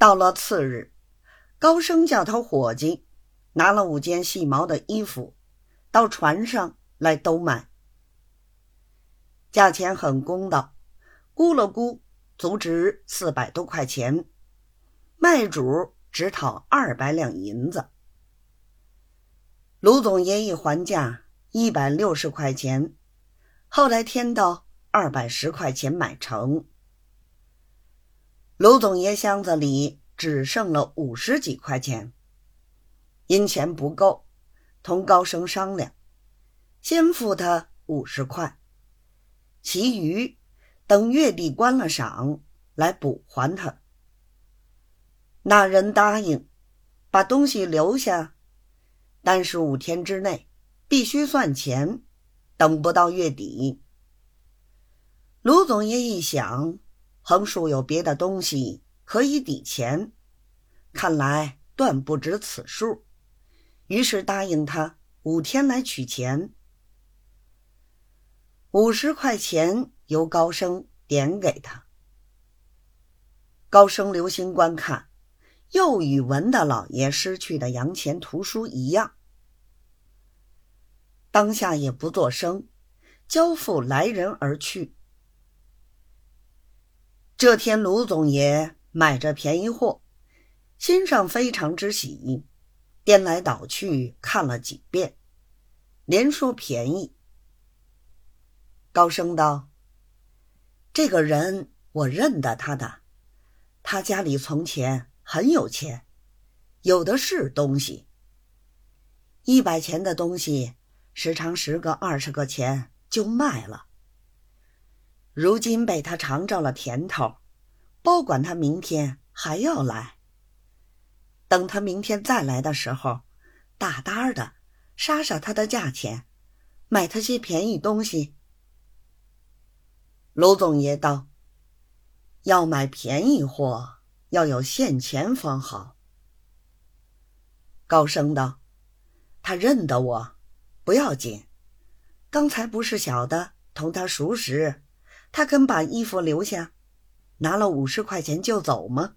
到了次日，高升叫他伙计拿了五件细毛的衣服到船上来兜卖，价钱很公道，估了估，足值四百多块钱，卖主只讨二百两银子。卢总爷一还价一百六十块钱，后来添到二百十块钱买成。卢总爷箱子里只剩了五十几块钱，因钱不够，同高升商量，先付他五十块，其余等月底关了赏来补还他。那人答应，把东西留下。但是五天之内必须算钱，等不到月底。卢总爷一想，横竖有别的东西可以抵钱，看来断不止此数，于是答应他五天来取钱。五十块钱由高升点给他，高升留心观看。又与文大老爷失去的洋钱图书一样，当下也不作声，交付来人而去。这天，卢总爷买着便宜货，心上非常之喜，颠来倒去看了几遍，连说便宜。高升道：“这个人我认得他的，他家里从前。”很有钱，有的是东西。一百钱的东西，时常十个、二十个钱就卖了。如今被他尝着了甜头，保管他明天还要来。等他明天再来的时候，大胆的杀杀他的价钱，买他些便宜东西。卢总爷道：“要买便宜货。”要有现钱方好。高升道：“他认得我，不要紧。刚才不是小的同他熟识，他肯把衣服留下，拿了五十块钱就走吗？”